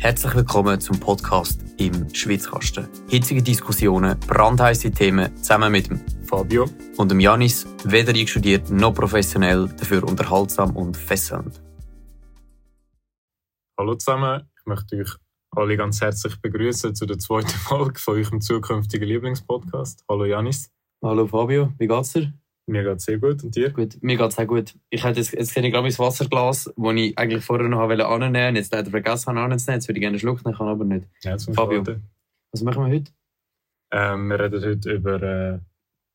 Herzlich willkommen zum Podcast im Schwitzkasten. Hitzige Diskussionen, brandheiße Themen zusammen mit dem Fabio und dem Janis, weder einstudiert noch professionell, dafür unterhaltsam und fesselnd. Hallo zusammen, ich möchte euch alle ganz herzlich begrüßen zu der zweiten Folge von eurem zukünftigen Lieblingspodcast. Hallo Janis. Hallo Fabio, wie geht's dir? Mir geht's sehr gut und dir? Gut, mir geht's auch gut. Ich hätte jetzt, jetzt sehe ich gerade mein Wasserglas, das ich eigentlich vorher noch annehmen wollte. Jetzt leider vergessen habe anzunehmen. Jetzt würde ich gerne schlucken, kann aber nicht. Ja, Fabio, was machen wir heute? Ähm, wir reden heute über äh,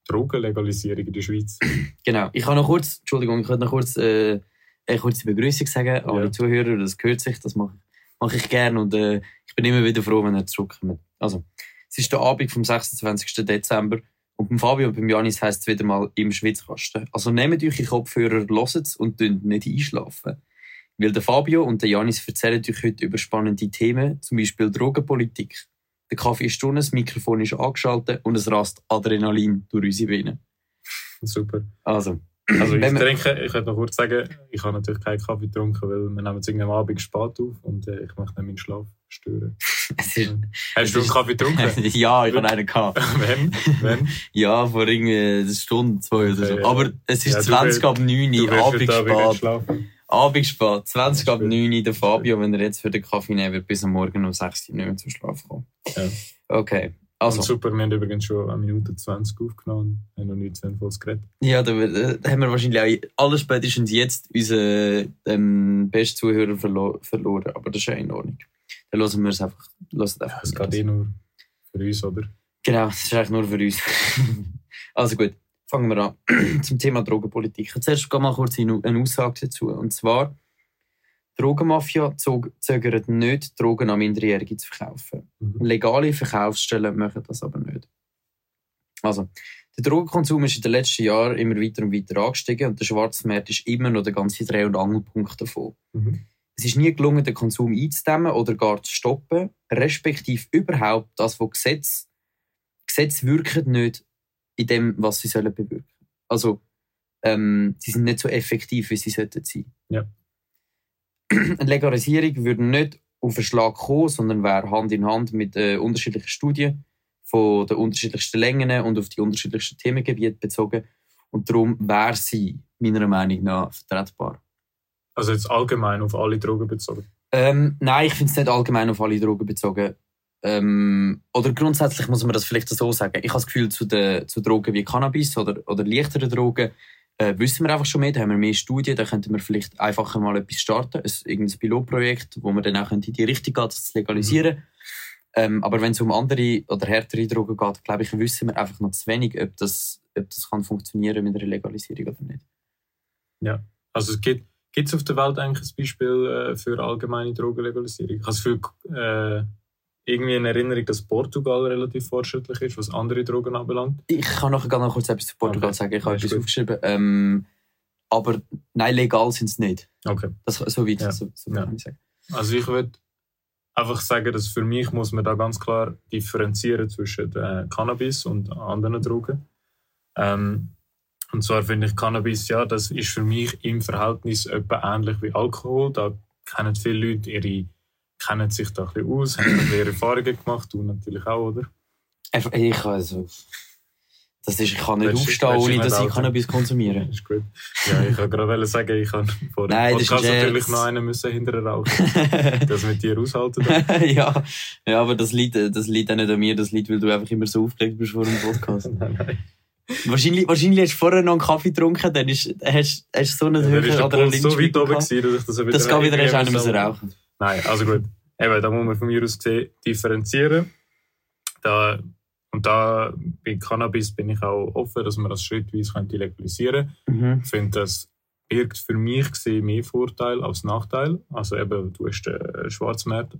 Drogenlegalisierung in der Schweiz. Genau. Ich kann noch kurz, Entschuldigung, ich könnte noch kurz äh, eine kurze Begrüßung sagen an Ja. die Zuhörer. Das gehört sich, das mache, mache ich gerne und äh, ich bin immer wieder froh, wenn er zurückkommt. Also, es ist der Abend vom 26. Dezember und beim Fabio und beim Janis heisst es wieder mal im Schwitzkasten. Also nehmt euch die Kopfhörer, es und dünnt nicht einschlafen. Weil der Fabio und der Janis erzählen euch heute über spannende Themen, zum Beispiel Drogenpolitik. Der Kaffee ist drunter, das Mikrofon ist angeschaltet und es rast Adrenalin durch unsere Venen. Super. Also, Also ich trinke, ich könnte noch kurz sagen, ich habe natürlich keinen Kaffee getrunken, weil wir nehmen es irgendwie am Abend spät auf und äh, ich möchte nicht meinen Schlaf stören. Es ist, Hast du einen Kaffee getrunken? ja, ich habe einen gehabt. Wenn? Wenn? Ja, vor irgendwie eine Stunde, zwei oder so. Aber es ist Ja, du 20 willst- ab 9 Du Uhr, Abend spät. schlafen. Abend spät, 20 ab Spät. 9 Uhr. Der Fabio, wenn er jetzt für den Kaffee nehmen wird, bis am Morgen um 6 Uhr nicht mehr zum Schlafen kommen. Ja. Okay, Also. also. super, wir haben übrigens schon eine Minute 20 aufgenommen und haben noch nichts Sinnvolles geredet. Ja, da, äh, da haben wir wahrscheinlich auch alles spätestens jetzt unseren ähm, besten Zuhörer verlo verloren. Aber das ist ja in Ordnung. Dann hören wir es einfach. Hören einfach Es nicht. geht eh nur für uns, oder? Genau, das ist eigentlich nur für uns. also gut, fangen wir an. Zum Thema Drogenpolitik. Zuerst mal kurz eine Aussage dazu. Und zwar, Drogenmafia zögert nicht, Drogen an Minderjährige zu verkaufen. Mhm. Legale Verkaufsstellen machen das aber nicht. Also, der Drogenkonsum ist in den letzten Jahren immer weiter und weiter angestiegen und der Schwarzmarkt ist immer noch der ganze Dreh- und Angelpunkt davon. Mhm. Es ist nie gelungen, den Konsum einzudämmen oder gar zu stoppen, respektive überhaupt das, was Gesetze, Gesetze wirken nicht in dem, was sie sollen bewirken. Also, ähm, sie sind nicht so effektiv, wie sie sollten sein. Ja. Eine Legalisierung würde nicht auf einen Schlag kommen, sondern wäre Hand in Hand mit äh, unterschiedlichen Studien von den unterschiedlichsten Längen und auf die unterschiedlichsten Themengebiete bezogen. Und darum wäre sie meiner Meinung nach vertretbar. Also jetzt allgemein auf alle Drogen bezogen. Ähm, nein, ich finde es nicht allgemein auf alle Drogen bezogen. Ähm, oder grundsätzlich muss man das vielleicht so sagen. Ich habe das Gefühl, zu, den, zu Drogen wie Cannabis oder, oder leichteren Drogen äh, wissen wir einfach schon mehr. Da haben wir mehr Studien, da könnten wir vielleicht einfacher mal etwas starten. Ein, irgendein Pilotprojekt, wo man dann auch in die Richtung geht, das zu legalisieren. Ähm, aber wenn es um andere oder härtere Drogen geht, glaube ich, wissen wir einfach noch zu wenig, ob das, ob das kann funktionieren mit einer Legalisierung oder nicht. Also es gibt es auf der Welt eigentlich ein Beispiel äh, für allgemeine Drogenlegalisierung? Ich habe das Gefühl, äh, irgendwie in Erinnerung, dass Portugal relativ fortschrittlich ist, was andere Drogen anbelangt. Ich kann noch, noch kurz etwas zu Portugal Okay. sagen. Ich habe etwas gut. aufgeschrieben. Ähm, aber nein, legal sind sie nicht. Okay. Das, so weit, Ja. so, so Ja. kann ich sagen. Also ich würde einfach sagen, dass für mich muss man da ganz klar differenzieren zwischen äh, Cannabis und anderen Drogen. Ähm, und zwar finde ich Cannabis, ja, das ist für mich im Verhältnis etwa ähnlich wie Alkohol. Da kennen viele Leute ihre, kennen sich da ein bisschen aus, haben ihre Erfahrungen gemacht, du natürlich auch, oder? Ich, also, das ist, ich kann nicht Willst aufstehen, ohne dass ich? Cannabis konsumiere. Ist gut. Ja, ich wollte gerade sagen, ich habe vor dem Nein, das Podcast natürlich noch einen müssen hinterher rauchen. Das mit dir aushalten. ja, ja, aber das liegt, das liegt auch nicht an mir, das liegt, weil du einfach immer so aufgeregt bist vor dem Podcast. nein, nein. Wahrscheinlich, wahrscheinlich hast du vorher noch einen Kaffee getrunken, dann ist, hast, hast du so einen Ja, höheren Puls so weit Adrenalinspiegel oben gewesen, dass ich das wieder Das geht wieder erst irgendwie einer müssen so- rauchen. Nein, also gut. Eben, da muss man von mir aus gesehen differenzieren. Da, und da bei Cannabis bin ich auch offen, dass man das schrittweise könnte legalisieren Mhm. Ich finde, das birgt für mich gesehen mehr Vorteil als Nachteil. Also eben, du hast den Schwarzmarkt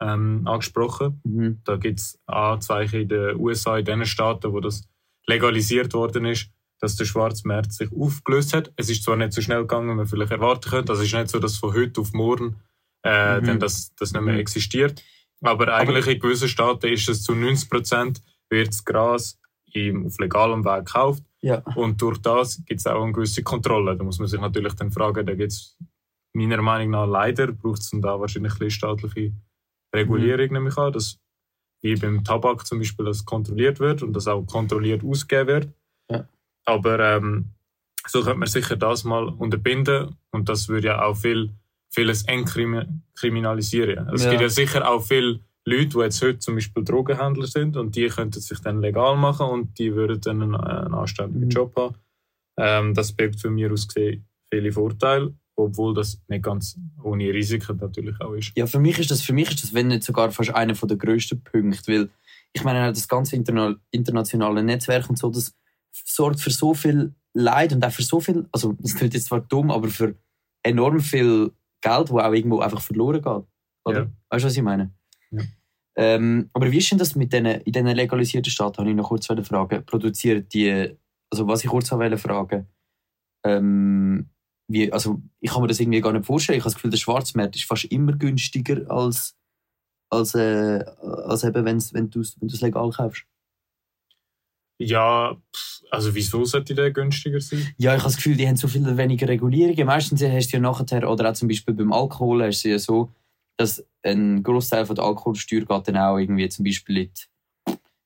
ähm, angesprochen. Mhm. Da gibt es Anzeichen in den USA, in den Staaten, wo das legalisiert worden ist, dass der Schwarzmarkt sich aufgelöst hat. Es ist zwar nicht so schnell gegangen, wie man vielleicht erwarten könnte. Also es ist nicht so, dass von heute auf morgen äh, Mhm. das, das nicht mehr Mhm. existiert. Aber eigentlich in gewissen Staaten ist es zu 90 Prozent wird das Gras im, auf legalem Weg gekauft. Ja. Und durch das gibt es auch eine gewisse Kontrolle. Da muss man sich natürlich dann fragen, da gibt es meiner Meinung nach leider braucht es da wahrscheinlich ein bisschen staatliche Regulierung, mhm. nehme ich an, dass wie beim Tabak zum Beispiel das kontrolliert wird und das auch kontrolliert ausgegeben wird. Ja. Aber ähm, so könnte man sicher das mal unterbinden und das würde ja auch viel, vieles entkriminalisieren. Es ja. gibt ja sicher auch viele Leute, die jetzt heute zum Beispiel Drogenhändler sind und die könnten sich dann legal machen und die würden dann einen, einen anständigen mhm. Job haben. Ähm, das birgt für mich aus gesehen viele Vorteile, obwohl das nicht ganz ohne Risiken natürlich auch ist. Ja, für mich ist das, für mich ist das wenn nicht sogar fast einer der grössten Punkte, weil ich meine, das ganze internationale Netzwerk und so, das sorgt für so viel Leid und auch für so viel, also das klingt jetzt zwar dumm, aber für enorm viel Geld, wo auch irgendwo einfach verloren geht. Oder? Ja. Weißt du, was ich meine? Ja. Ähm, aber wie ist denn das mit den, in diesen legalisierten Staaten, habe ich noch kurz eine Frage. Produziert die, also was ich kurz wollte fragen, ähm, wie, also ich kann mir das irgendwie gar nicht vorstellen. Ich habe das Gefühl, der Schwarzmarkt ist fast immer günstiger als, als, äh, als eben, wenn's, wenn du es legal kaufst. Ja, also wieso sollte der günstiger sein? Ja, ich habe das Gefühl, die haben so viel weniger Regulierungen. Meistens hast du ja nachher, oder auch zum Beispiel beim Alkohol, hast du ja so, dass ein Großteil der Alkoholsteuer geht dann auch irgendwie zum Beispiel in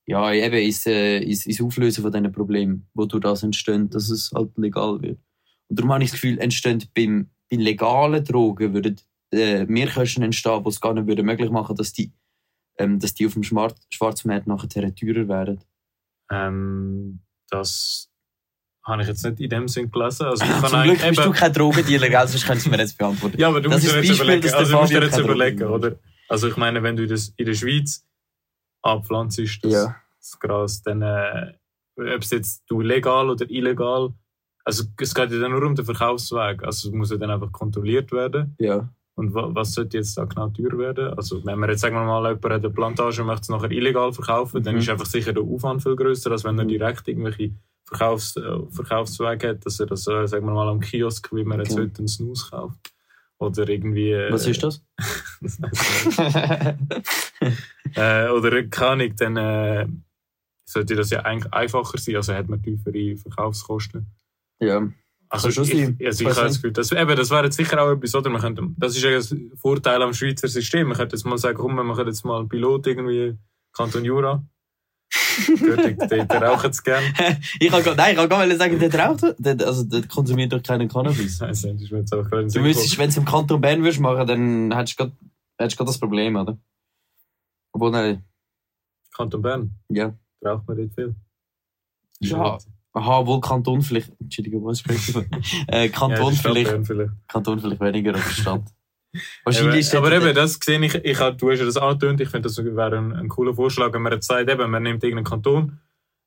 ja, eben ins, äh, ins, ins Auflösen von diesen Problemen, wo durch das entstehen, dass es halt legal wird. Und darum habe ich das Gefühl, entstehen beim, bei legalen Drogen würden äh, Mehrkosten entstehen, die es gar nicht würde möglich machen dass die, ähm, dass die auf dem Schwarzmarkt nachher teurer werden. Ähm, das habe ich jetzt nicht in dem Sinn gelesen. Also ich kann Zum Glück bist du kein Drogendealer, gell? sonst könntest du mir jetzt beantworten. ja, aber du das musst dir jetzt Beispiel, überlegen, also musst dir jetzt überlegen oder? Also ich meine, wenn du das in der Schweiz abpflanzt, das, ja. das Gras, dann äh, ob es jetzt du legal oder illegal, also es geht ja dann nur um den Verkaufsweg, also es muss ja dann einfach kontrolliert werden. Ja. Und was sollte jetzt da genau teuer werden? Also, wenn man jetzt, sagen wir mal, jemand hat eine Plantage und möchte es nachher illegal verkaufen, mhm. dann ist einfach sicher der Aufwand viel größer, als wenn er mhm. direkt irgendwelche Verkaufs äh, Verkaufswege hat, dass er das, äh, sagen wir mal, am Kiosk, wie man jetzt okay. heute einen Snus kauft. Oder irgendwie. Äh, was ist das? äh, oder keine Ahnung, dann äh, sollte das ja eigentlich einfacher sein, also hat man tiefere Verkaufskosten. Ja. Also, ich, also ich habe das Gefühl, das, eben, das wäre jetzt sicher auch etwas, oder? Man könnte, das ist ja ein Vorteil am Schweizer System. Man könnte jetzt mal sagen, komm, wir machen jetzt mal einen Pilot irgendwie Kanton Jura. Der, der raucht es gerne. ich kann, nein, ich kann gar nicht sagen, der raucht, der, also der konsumiert doch keinen Cannabis. Also, du müsstest, wenn du es im Kanton Bern würdest machen, dann hättest du gerade das Problem, oder? Obwohl, nein. Kanton Bern? Ja. Raucht man nicht viel? Ja. Aha, wohl Kanton vielleicht. Entschuldigung, was sprichst du? äh, Kanton, ja, vielleicht, vielleicht. Kanton vielleicht weniger als Stadt. Wahrscheinlich aber, aber eben, das sehe ich, ich du hast ja das angetönt, ich finde, das wäre ein, ein, cooler Vorschlag, wenn man jetzt sagt, eben, man nimmt irgendeinen Kanton,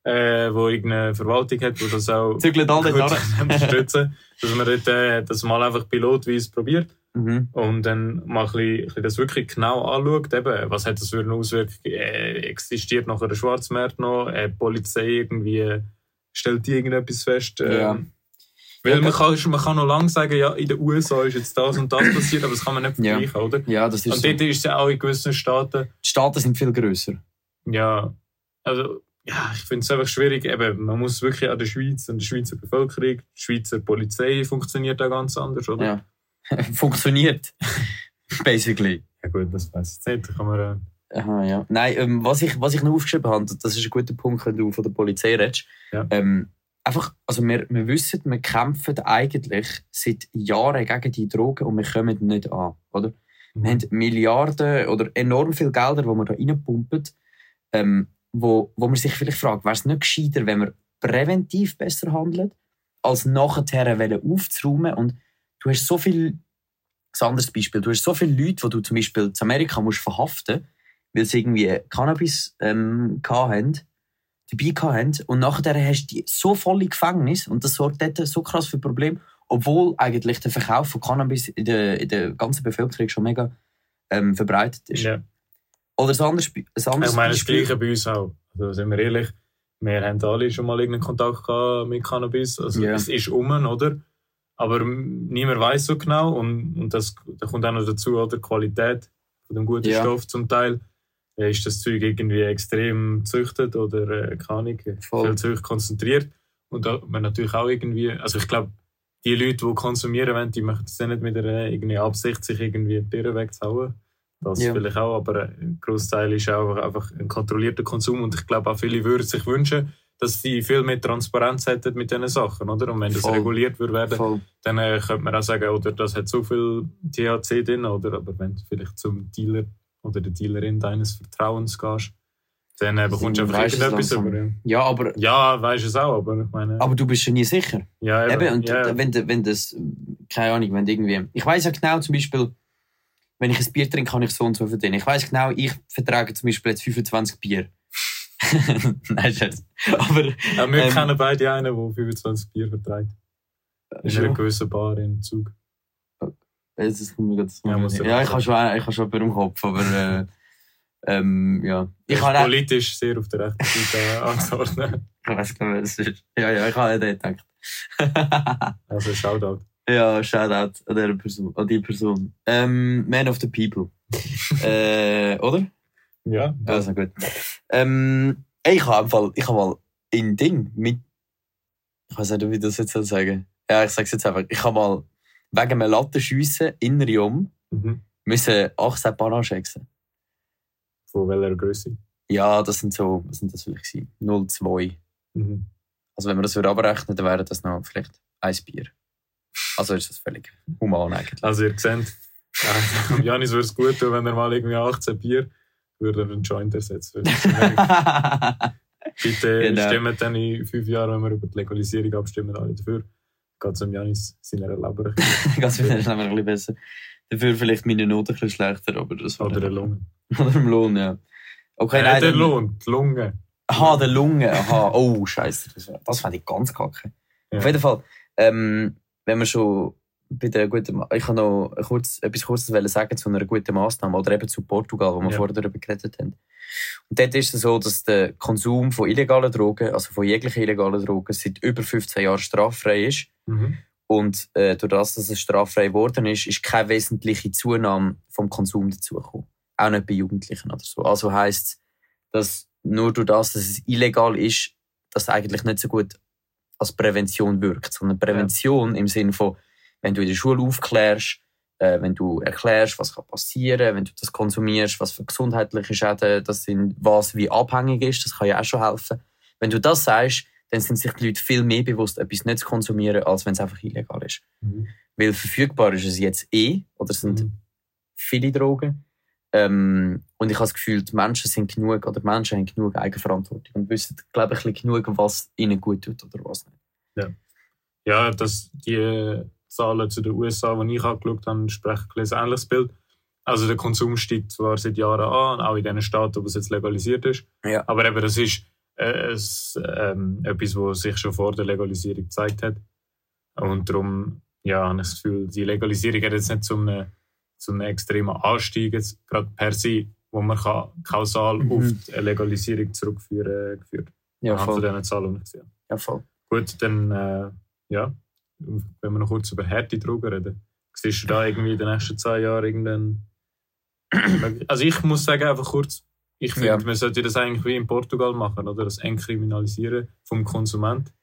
äh, wo irgendeine Verwaltung hat, wo das auch Zügelt alle unterstützen, dass man dort, äh, das mal einfach pilotweise probiert mhm. und dann mal ein bisschen, ein bisschen das wirklich genau anschaut, eben, was hat das für eine Auswirkung, äh, existiert nachher der Schwarzmarkt noch, äh, Polizei irgendwie stellt die irgendetwas fest. Ähm, ja. Weil man kann, man kann noch lange sagen, ja, in den USA ist jetzt das und das passiert, aber das kann man nicht vergleichen, ja. oder? Ja, das ist Und dort ist es ja auch in gewissen Staaten. Die Staaten sind viel grösser. Ja, also, ja, ich finde es einfach schwierig. Eben, man muss wirklich an der Schweiz, an der Schweizer Bevölkerung, die Schweizer Polizei funktioniert da ganz anders, oder? Ja. funktioniert. Basically. Ja, gut, das weiß ich nicht. Da kann man. Aha, ja. Nein, ähm, was, ich, was ich noch aufgeschrieben habe, das ist ein guter Punkt, wenn du von der Polizei redest. Ja. Ähm, einfach, also wir, wir wissen, wir kämpfen eigentlich seit Jahren gegen die Drogen und wir kommen nicht an, oder? Mhm. Wir haben Milliarden oder enorm viel Gelder, die wir da reinpumpen, ähm, wo, wo man sich vielleicht fragt, wäre es nicht gescheiter, wenn wir präventiv besser handeln, als nachher aufzuräumen und du hast so viel, ein anderes Beispiel, du hast so viele Leute, die du zum Beispiel in Amerika musst verhaften musst, weil sie irgendwie Cannabis ähm, hatten, dabei hatten. Und nachher hast du die so volle Gefängnis und das sorgt dort so krass für Probleme, obwohl eigentlich der Verkauf von Cannabis in der, in der ganzen Bevölkerung schon mega ähm, verbreitet ist. Ja. Oder ein anderes, ein anderes Ich meine, das Gleiche bei uns auch. Also, sind wir ehrlich, wir haben alle schon mal irgendeinen Kontakt gehabt mit Cannabis. Also, yeah. es ist um, oder? Aber niemand weiß so genau. Und, und das, da kommt auch noch dazu, oder? Die Qualität von dem guten yeah. Stoff zum Teil ist das Zeug irgendwie extrem gezüchtet oder äh, keine Ahnung, viel Zeug konzentriert. Und da man natürlich auch irgendwie, also ich glaube, die Leute, die konsumieren wollen, die möchten es nicht mit einer irgendwie Absicht, sich irgendwie die Birne wegzuhauen. Das Ja. vielleicht auch, aber ein Großteil ist auch einfach ein kontrollierter Konsum und ich glaube auch viele würden sich wünschen, dass sie viel mehr Transparenz hätten mit diesen Sachen, oder? Und wenn das Voll. reguliert würde werden, Voll. dann äh, könnte man auch sagen, oder das hat so viel THC drin, oder? Aber wenn vielleicht zum Dealer oder der Dealerin deines Vertrauens gehst, dann äh, bekommst du Dann einfach irgendetwas über. Ja, Ja, aber, ja weisst du es auch, aber ich meine. aber du bist ja nie sicher. ja, Eben, und ja, wenn, wenn das, keine Ahnung, wenn irgendwie. Ich weiß ja genau, zum Beispiel, wenn ich ein Bier trinke, kann ich so und so verdienen. Ich weiß genau, ich vertrage zum Beispiel jetzt 25 Bier. Nein, Scherz. Aber. Ja, wir Ähm, kennen beide einen, der 25 Bier verträgt. In schon? einer gewissen Bar in Zug. Das ist mir grad- Ja, ja, ich habe schon, ich habe schon im Kopf, aber. Äh, ähm, ja. Ich kann politisch sehr auf der rechten Seite äh, antworten. Ich weiß gar nicht, was es ist. Ja, ja, ich habe nicht gedacht. Also Shoutout. ja, Shoutout an, der Person, an die Person. Ähm, Man of the People. äh, oder? Ja, Ja, ist gut. Ähm, ich habe Fall, ich habe mal ein Ding mit. Ich weiß nicht, wie ich das jetzt soll sagen. Ja, ich sag's jetzt einfach. Ich habe mal wegen einem Lattenschiessen in Riom Mhm. müssen 18 Bananen schätzen. Von welcher Größe? Ja, das sind so, was sind das vielleicht gewesen? 0,2. Mhm. Also wenn wir das abrechnen, dann wäre das noch vielleicht ein Bier. Also ist das völlig human eigentlich. Also ihr seht, äh, Janis würde es gut tun, wenn er mal irgendwie 18 Bier würde er einen Joint ersetzen. Bitte Genau. stimmen dann in fünf Jahren, wenn wir über die Legalisierung abstimmen, alle dafür. Geht es um Janis seiner Leber wieder ist nämlich ein bisschen besser. Dafür vielleicht meine Noten ein bisschen schlechter, aber das oder der Lunge. Oder im Lohn, ja. Okay, äh, nein, der Lohn, die Lunge. Aha, der Lunge. Aha, oh, Scheiße. Das, das fand ich ganz kacke. Ja. Auf jeden Fall, ähm, wenn wir schon bei der guten. Ma ich kann noch kurz, etwas Kurzes sagen zu einer guten Maßnahme oder eben zu Portugal, wo wir Ja. vorher darüber geredet haben. Und dort ist es so, dass der Konsum von illegalen Drogen, also von jeglichen illegalen Drogen, seit über 15 Jahren straffrei ist. Mhm. Und äh, durch das, dass es straffrei geworden ist, ist keine wesentliche Zunahme vom Konsum dazugekommen. Auch nicht bei Jugendlichen oder so. Also heisst es, dass nur durch das, dass es illegal ist, das eigentlich nicht so gut als Prävention wirkt. Sondern Prävention im Sinne von, wenn du in der Schule aufklärst, äh, wenn du erklärst, was kann passieren, wenn du das konsumierst, was für gesundheitliche Schäden das sind, was wie abhängig ist, das kann ja auch schon helfen. Wenn du das sagst, dann sind sich die Leute viel mehr bewusst, etwas nicht zu konsumieren, als wenn es einfach illegal ist. Mhm. Weil verfügbar ist es jetzt eh, oder es sind Mhm. viele Drogen. Ähm, und ich habe das Gefühl, die Menschen sind genug, oder Menschen haben genug Eigenverantwortung und wissen, glaube ich, ein bisschen genug, was ihnen gut tut oder was nicht. Ja, dass die Zahlen zu den USA, die ich angeschaut habe, sprechen ein ähnliches Bild. Also der Konsum steigt zwar seit Jahren an, auch in den Staaten, wo es jetzt legalisiert ist. Ja. Aber eben, das ist äh, es, ähm, etwas, was sich schon vor der Legalisierung gezeigt hat. Und darum ja, habe ich das Gefühl, die Legalisierung hat jetzt nicht zu einem, zu einem extremen Anstieg jetzt gerade per se, wo man kann, kausal Mhm. auf die Legalisierung zurückführen geführt. Ja, Anhand von voll. diesen Zahlen, die ich gesehen. Ja, voll. Gut, dann, äh, ja, wenn wir noch kurz über harte Drogen reden. Siehst du da irgendwie in den nächsten zwei Jahren irgendeinen. Also, ich muss sagen, einfach kurz, ich finde, Ja. man sollte das eigentlich wie in Portugal machen, oder? Das Entkriminalisieren vom Konsument.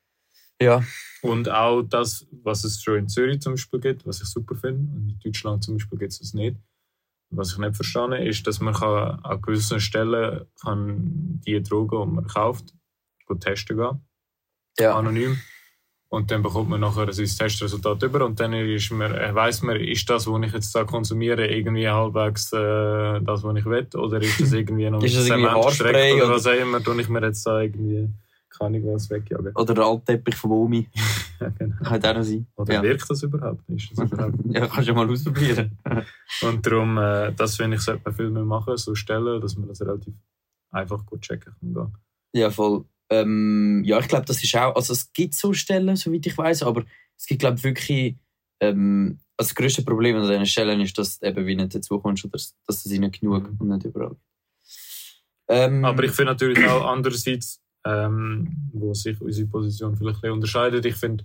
Ja, Und auch das, was es schon in Zürich zum Beispiel gibt, was ich super finde. Und in Deutschland zum Beispiel gibt es das nicht. Was ich nicht verstehe, ist, dass man kann an gewissen Stellen kann die Drogen, die man kauft, gut testen gehen ja. anonym. Und dann bekommt man nachher ein Testresultat über und dann ist man, äh, weiss man, ist das, was ich jetzt da konsumiere, irgendwie halbwegs äh, das, was ich will? Oder ist das irgendwie noch Ist das irgendwie Haarspray oder oder- was auch immer, tue ich mir jetzt da irgendwie, kann ich was wegjagen. Oder der Altteppich von Omi. Ja, genau. Könnte auch noch sein. Oder ja. wirkt das überhaupt? Ist das überhaupt? ja, kannst du mal ausprobieren. und darum, äh, das finde ich, sollte man viel mehr machen, so Stellen, dass man das relativ einfach gut checken kann. Ja, voll. Ähm, ja, ich glaube, das ist auch, also es gibt so Stellen, soweit ich weiß, aber es gibt, glaube ich, wirklich, ähm, also das grösste Problem an diesen Stellen ist, dass du eben wie nicht dazu kommst oder dass es ihnen genug und nicht überall. Ähm, Aber ich finde natürlich auch andererseits, ähm, wo sich unsere Position vielleicht ein bisschen unterscheidet, ich finde,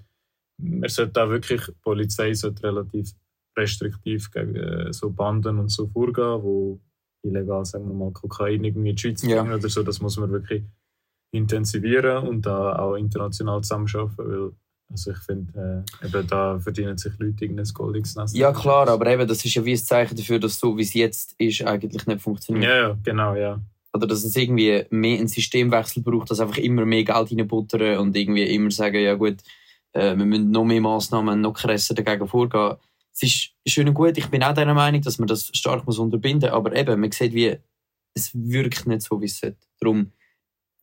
man sollte auch wirklich, die Polizei sollte relativ restriktiv gegen äh, so Banden und so vorgehen, wo illegal, sagen wir mal, Kokain irgendwie in die Schweiz Ja. bringen oder so. Das muss man wirklich intensivieren und da auch international zusammenarbeiten, weil Also ich finde, äh, eben da verdienen sich Leute irgendein goldiges Nest. Ja, klar, aber eben, das ist ja wie ein Zeichen dafür, dass so, wie es jetzt ist, eigentlich nicht funktioniert. Ja, ja, genau, ja. Oder dass es irgendwie mehr einen Systemwechsel braucht, dass einfach immer mehr Geld reinbuttern und irgendwie immer sagen, ja gut, äh, wir müssen noch mehr Massnahmen, noch krasser dagegen vorgehen. Es ist schön und gut, ich bin auch der Meinung, dass man das stark muss unterbinden muss, aber eben, man sieht, wie es wirkt nicht so, wie es sollte. Darum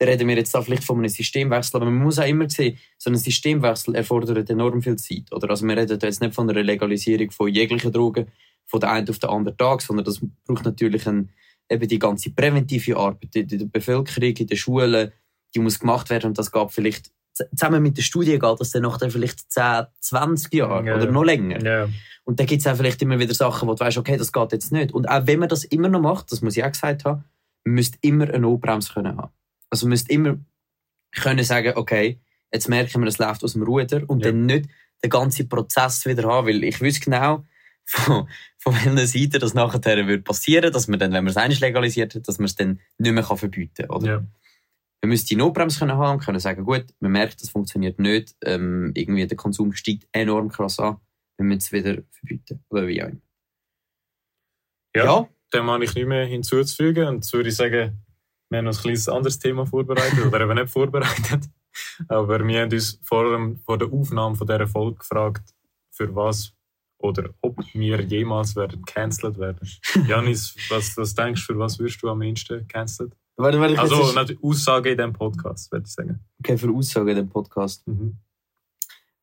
reden wir jetzt da vielleicht von einem Systemwechsel, aber man muss auch immer sehen, so ein Systemwechsel erfordert enorm viel Zeit. Oder? Also wir reden jetzt nicht von einer Legalisierung von jeglichen Drogen von der einen auf den anderen Tag, sondern das braucht natürlich ein, eben die ganze präventive Arbeit in der Bevölkerung, in den Schulen, die muss gemacht werden und das geht vielleicht zusammen mit der Studie geht das dann nachher vielleicht 10, 20 Jahre Ja. oder noch länger. Ja, Und dann gibt es auch vielleicht immer wieder Sachen, wo du weißt, okay, das geht jetzt nicht. Und auch wenn man das immer noch macht, das muss ich auch gesagt haben, man müsste immer eine Notbremse können haben. Also man müsste immer können sagen, okay, jetzt merken wir, es läuft aus dem Ruder und Ja. dann nicht den ganzen Prozess wieder haben, weil ich wüsste genau, von, von welcher Seite das nachher wird passieren, dass man dann, wenn man es einmal legalisiert hat, dass man es dann nicht mehr kann verbieten kann. Oder? ja. Man müsste die Notbremse können haben und können sagen, gut, man merkt, das funktioniert nicht, ähm, irgendwie der Konsum steigt enorm krass an, wir müssen es wieder verbieten. Oder wie auch immer. Ja. Dem habe ich nicht mehr hinzuzufügen. Und würde ich sagen, wir haben noch ein kleines anderes Thema vorbereitet, oder eben nicht vorbereitet. Aber wir haben uns vor, dem, vor der Aufnahme von dieser Folge gefragt, für was oder ob wir jemals werden cancelled werden. Janis, was, was denkst du, für was wirst du am ehesten cancelled? Warte, warte, Also natürlich Aussage in diesem Podcast, würde ich sagen. okay, für Aussagen in dem Podcast. Mhm.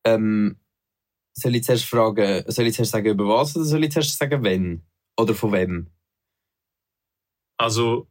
Ähm, soll ich zuerst fragen, soll ich zuerst sagen über was oder soll ich zuerst sagen wenn? Oder von wem? Also,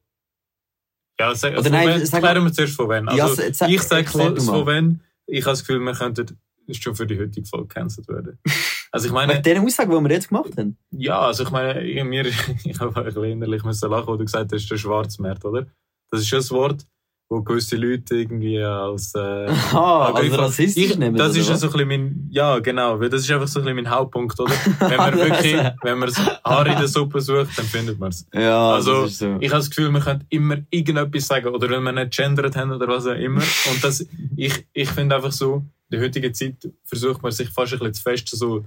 ja, sag, Oder nein, wenn, sag klären wir zuerst von wenn. Ja, Also, sag- ich sage von, von wenn. Ich habe das Gefühl, wir könnten schon für die heutige Folge cancelled werden. Also ich Mit meine, den Aussagen, die wir jetzt gemacht haben? ja, also ich meine, ich, mir, ich habe ein bisschen innerlich müssen lachen, wo du gesagt hast, der Schwarzmarkt, oder? Das ist schon ein Wort, wo gewisse Leute irgendwie als... Äh, Aha, also ich- rassistisch ich, nehmen. das ist ja so ein bisschen mein, ja genau, weil das ist einfach so ein bisschen mein Hauptpunkt, oder? Wenn man Also. wirklich, wenn man das Haar in der Suppe sucht, dann findet man es. Ja, Also, das ist so. Ich habe das Gefühl, man könnte immer irgendetwas sagen, oder wenn wir nicht gendert haben oder was auch immer. Und das, ich, ich finde einfach so, in der heutigen Zeit versucht man sich fast ein bisschen zu fest so,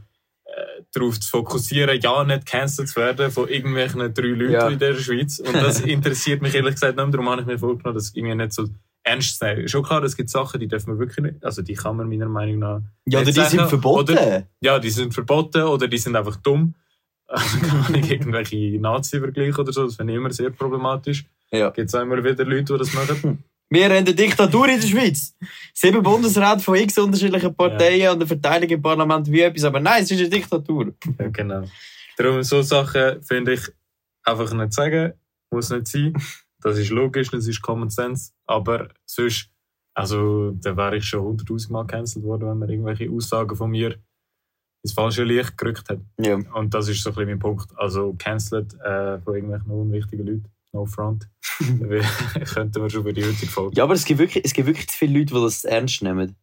darauf zu fokussieren, ja, nicht cancelled zu werden von irgendwelchen drei Leuten Ja. in der Schweiz. Und das interessiert mich ehrlich gesagt nicht, darum habe ich mir vorgenommen, das irgendwie nicht so ernst zu nehmen. Schon klar, es gibt Sachen, die dürfen wir wirklich nicht, also die kann man meiner Meinung nach ja, oder die sind sagen, verboten. Oder, ja, die sind verboten oder die sind einfach dumm. Also kann ich irgendwelche Nazi-Vergleiche oder so, das finde ich immer sehr problematisch. Ja. Gibt es immer wieder Leute, die das machen. Wir haben eine Diktatur in der Schweiz. Sieben Bundesräte von x unterschiedlichen Parteien und eine Verteilung im Parlament wie etwas. Aber nein, es ist eine Diktatur. ja, genau. Darum, so Sachen finde ich einfach nicht sagen, muss nicht sein. Das ist logisch, das ist Common Sense. Aber sonst, also, da wäre ich schon hunderttausend Mal cancelled worden, wenn man irgendwelche Aussagen von mir ins falsche Licht gerückt hat. Ja. Und das ist so ein bisschen mein Punkt. Also, cancelled äh, von irgendwelchen unwichtigen Leuten. No front. Wir- Könnten wir schon für die heutige Folge. ja, aber es gibt, wirklich, es gibt wirklich zu viele Leute, die das ernst nehmen.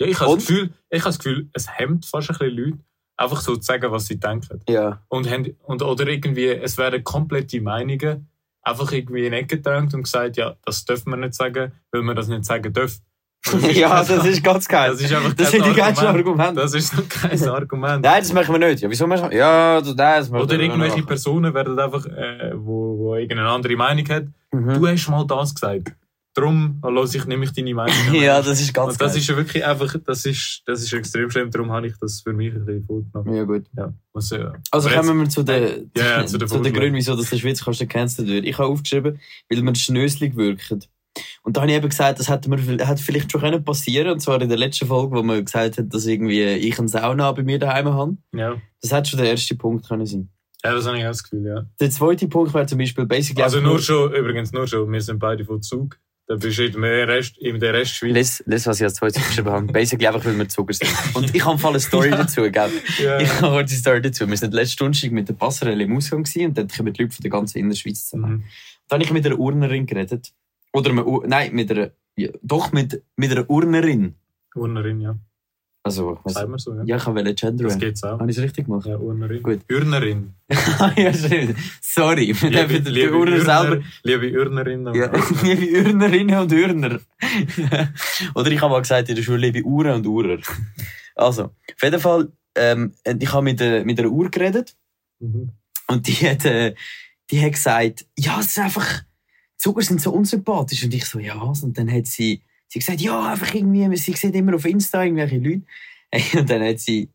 Ja, ich habe das Gefühl, ich habe das Gefühl, es hemmt fast ein bisschen Leute, einfach so zu sagen, was sie denken. Ja. Und, haben, und oder irgendwie, es werden komplette Meinungen einfach irgendwie in die Ecke gedrängt und gesagt, ja, das dürfen wir nicht sagen, weil wir das nicht sagen dürfen. Das ist ja, das ist ganz geil. Das ist einfach Das sind die Argument. Argumente. Das ist noch kein Argument. Nein, das machen wir nicht. Ja, wieso machen wir Ja, das machen Oder wir irgendwelche nicht. Personen werden einfach, äh, wo, wo irgendeine andere Meinung hat. Mhm. Du hast mal das gesagt. Darum lasse ich nämlich deine Meinung. Ja, das ist ganz Und das geil. ist ja wirklich einfach, das ist, das ist extrem schlimm, darum habe ich das für mich ein bisschen vorgenommen. Ja, gut. Ja, muss, ja. Also kommen wir zu den, Ja, ja, zu den zu den. Gründen, wieso das der Schweizer Kasten gecancelt wird. Ich habe aufgeschrieben, weil man schnöselig wirkt. Und da habe ich eben gesagt, das hätte, mir, hätte vielleicht schon können passieren Und zwar in der letzten Folge, wo man gesagt hat, dass irgendwie ich eine Sauna bei mir daheim habe. Ja. Das hätte schon der erste Punkt können sein. Ja, das habe ich auch das Gefühl, ja. Der zweite Punkt wäre zum Beispiel basically Also nur schon, übrigens nur schon, wir sind beide von Zug. Da bist du in der Rest, in der Restschweiz. Les, les, was ich als zweites geschrieben habe. Basically einfach, weil wir Zucker sind. Und ich habe eine Story dazu, gell? Ja. Ich habe eine Story dazu. Wir sind letzte Donnerstag mit der Passerelle im Ausgang und dort kommen die Leute von der ganzen Innerschweiz zusammen. Mhm. Da habe ich mit einer Urnerin geredet. Oder einer, Ur- nein, mit einer, ja, doch mit, mit einer Urnerin. Urnerin, ja. Also, was, Sagen wir so, ja. ja, ich wollte Gender. Das geht's auch. Habe ich es richtig gemacht? Ja, Urnerin. Gut. Urnerin. ja, stimmt. Sorry, wir Liebe, dürfen liebe, Urner Urner, selber. liebe Urnerin. Ja, liebe Urnerinnen und Urner. Oder ich habe mal gesagt in der Schule, liebe Uhren und Urer. Also, auf jeden Fall, ähm, ich habe mit, der- mit einer Uhr geredet Mhm. und die hat, äh, die hat gesagt, ja, es ist einfach, Zucker sind so unsympathisch. Und ich so, ja, was? Und dann hat sie, sie gesagt, ja, einfach irgendwie, sie sieht immer auf Insta irgendwelche Leute. Und dann hat sie,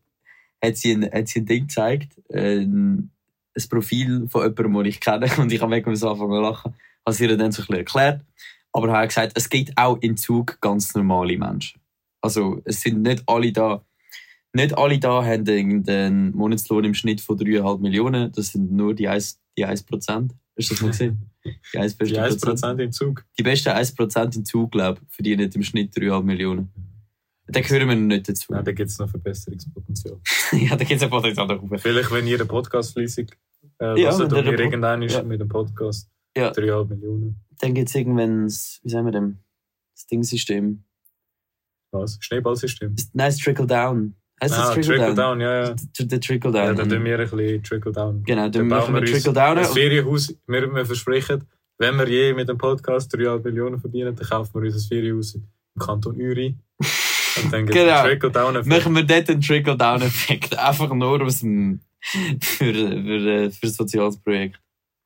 hat sie, ein, hat sie ein Ding gezeigt, ein, ein Profil von jemandem, den ich kenne. Und ich habe mega so angefangen zu lachen. Habe sie ihr dann so ein bisschen erklärt. Aber habe gesagt, es gibt auch in Zug ganz normale Menschen. Also, es sind nicht alle da, nicht alle da haben irgendeinen Monatslohn im Schnitt von 3,5 Millionen. Das sind nur die 1%. Die 1%. Hast du das mal gesehen? Die 1%, Die 1% im Zug. die besten 1% im Zug, glaube ich, verdienen im Schnitt 3,5 Millionen. Da gehören wir noch nicht dazu. Ja, da gibt es noch Verbesserungspotenzial. ja, da gibt es ein Potenzial nach oben. Vielleicht, wenn ihr eine Podcast-Leasing äh, Ja, hört und ihr ist ja. mit dem Podcast Ja. 3,5 Millionen. Dann gibt es irgendwann, das- wie sagen wir dem, das Dingsystem. Was? Schneeballsystem. Nein, das Trickle-Down. Heißt das Ah, Trickle-Down? Trickle-Down, ja, ja. Der der Ja, Trickle-Down. dann tun wir ein bisschen Trickle-Down. genau, dann machen wir uns Trickle-Down. Ein und- Ferienhaus, wir, wir versprechen, wenn wir je mit dem Podcast 3,5 Millionen verdienen, dann kaufen wir uns ein Ferienhaus im Kanton Uri. Und dann gibt es Genau. einen Trickle-Down. Machen wir dort einen Trickle-Down-Effekt. Einfach nur aus dem, für, für, für ein soziales Projekt.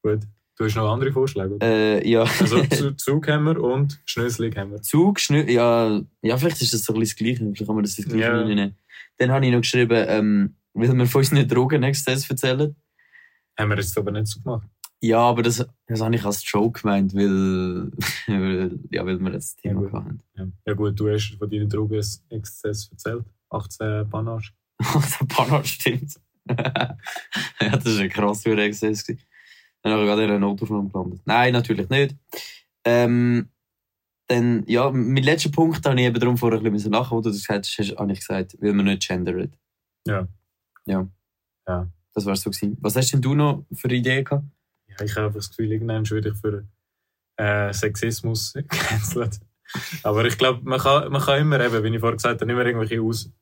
Gut. Du hast noch andere Vorschläge, oder? Äh, ja. Also Zu- Zug haben wir und Schnöselig haben wir. Zug, Schnü ja, ja, vielleicht ist das so ein bisschen das Gleiche. Vielleicht kann man das ins Gleiche Ja. reinnehmen. Dann habe ich noch geschrieben, ähm, weil wir von unseren Drogenexzess erzählen. Haben wir jetzt aber nicht so gemacht. Ja, aber das, das habe ich als Joke gemeint, weil, weil, ja, weil wir jetzt das Thema Ja, hatten. Ja. ja gut, du hast von deinen Drogenexzess erzählt. 18 Panache. der Panat stimmt. ja, das war ein krasser Exzess. Dann habe ich gerade in einer Notaufnahme gelandet. Nein, natürlich nicht. Ähm, dann, ja, mein letzter Punkt habe ich eben darum vorher ein bisschen lachen, wo du das gesagt hast, habe ich gesagt, weil man nicht gendert. Ja. Ja. Ja. Das war so gewesen. Was hast denn du noch für Ideen gehabt? Ja, ich habe einfach das Gefühl, irgendwann werde ich für äh, Sexismus gecancelt. Aber ich glaube, man kann, man kann immer eben, wie ich vorher gesagt habe, immer irgendwelche Aus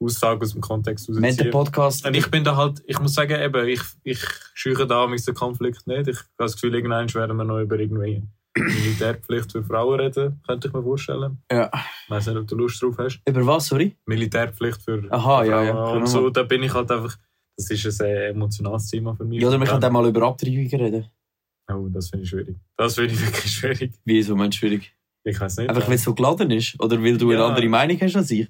Aussagen aus dem Kontext rausziehen. Podcast. Und ich bin da halt, ich muss sagen, eben, ich, ich scheue da mit den Konflikt nicht. Ich habe das Gefühl, irgendwann werden wir noch über irgendwie Militärpflicht für Frauen reden, könnte ich mir vorstellen. Ja. Ich weiß nicht, ob du Lust drauf hast. Über was, sorry? Militärpflicht für Aha, ja, ja. Frauen. Und so, da bin ich halt einfach, das ist ein sehr emotionales Thema für mich. Ja, oder wir können mal über Abtreibungen reden. Oh, das finde ich schwierig. Das finde ich wirklich schwierig. Wieso, meinst du schwierig? Ich weiß nicht. Einfach weil es so geladen ist? Oder weil du eine Ja. andere Meinung hast als ich?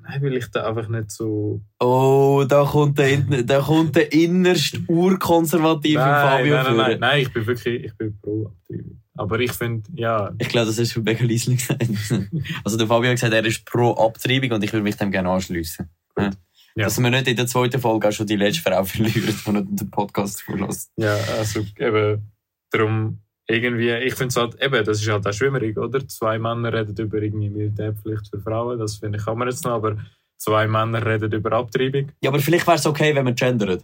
Nein, weil ich da einfach nicht so. Oh, da kommt der, da kommt der innerst urkonservative nein, Fabio nein, nein, nein, nein, ich bin wirklich, ich bin pro Abtreibung. Aber ich finde, ja, Ich glaube, das hast du mega leise gesagt. also der Fabio hat gesagt, er ist pro Abtreibung und ich würde mich dem gerne anschliessen. Ja. Dass wir nicht in der zweiten Folge auch schon die letzte Frau verlieren, die noch den Podcast vorlässt. ja, also eben, darum irgendwie, ich finde es halt, eben, das ist halt auch schwimmerig, oder? Zwei Männer reden über irgendwie Militärpflicht für Frauen, das finde ich, kann man jetzt noch, aber zwei Männer reden über Abtreibung. Ja, aber vielleicht wäre es okay, wenn wir gendern.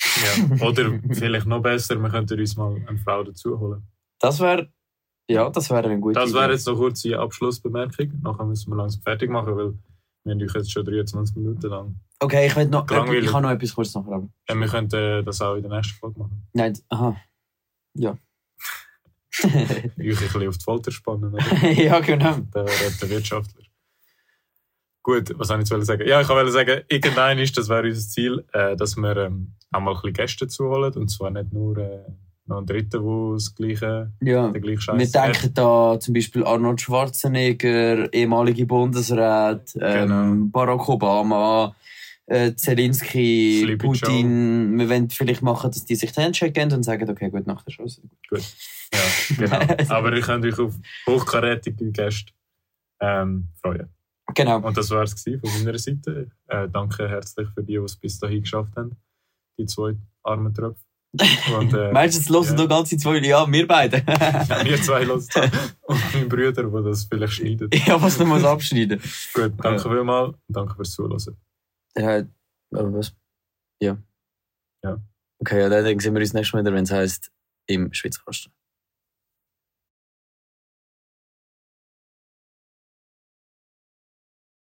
Ja. Oder vielleicht noch besser, wir könnten uns mal eine Frau dazu holen. Das wäre, ja, das wäre eine gute Das wäre jetzt noch kurz die Abschlussbemerkung. Nachher müssen wir langsam fertig machen, weil wir haben euch jetzt schon 23 Minuten lang. Okay, ich, will noch, Langweilig. ich kann noch etwas kurz nachher. Ja, wir könnten das auch in der nächsten Folge machen. Nein, aha. Ja. Euch ein bisschen auf die Folter spannen. Ja, genau. Der, der Wirtschaftler. Gut, was soll ich jetzt sagen? Ja, ich wollte sagen, irgendein ist, das wäre unser Ziel, äh, dass wir ähm, auch mal ein bisschen Gäste zuholen. Und zwar nicht nur äh, noch einen Dritten, der das gleiche, Ja. den gleichen Wir Scheiß hat. denken da zum Beispiel Arnold Schwarzenegger, ehemalige Bundesrat, ähm, Genau. Barack Obama, äh, Zelensky, Sleepy Putin. Wir wollen vielleicht machen, dass die sich den Handshake geben und sagen, okay, gut, nach der Chance. Ja, genau. Aber ihr könnt euch auf hochkarätige Gäste ähm, freuen. Genau. Und das war es von meiner Seite. Äh, danke herzlich für die, die es bis dahin geschafft haben. Die zwei armen Tröpfe. Und, äh, Meinst du, jetzt hören ja. noch ganze zwei? Ja, wir beide. ja, wir zwei hören es. Und mein Bruder, der das vielleicht schneidet. ja, was noch muss abschneiden. Gut, danke vielmals und danke fürs Zuhören. Ja, aber was? Ja. Ja. Okay, ja, dann sehen wir uns nächstes Mal wieder, wenn es heisst, im Schweizkasten.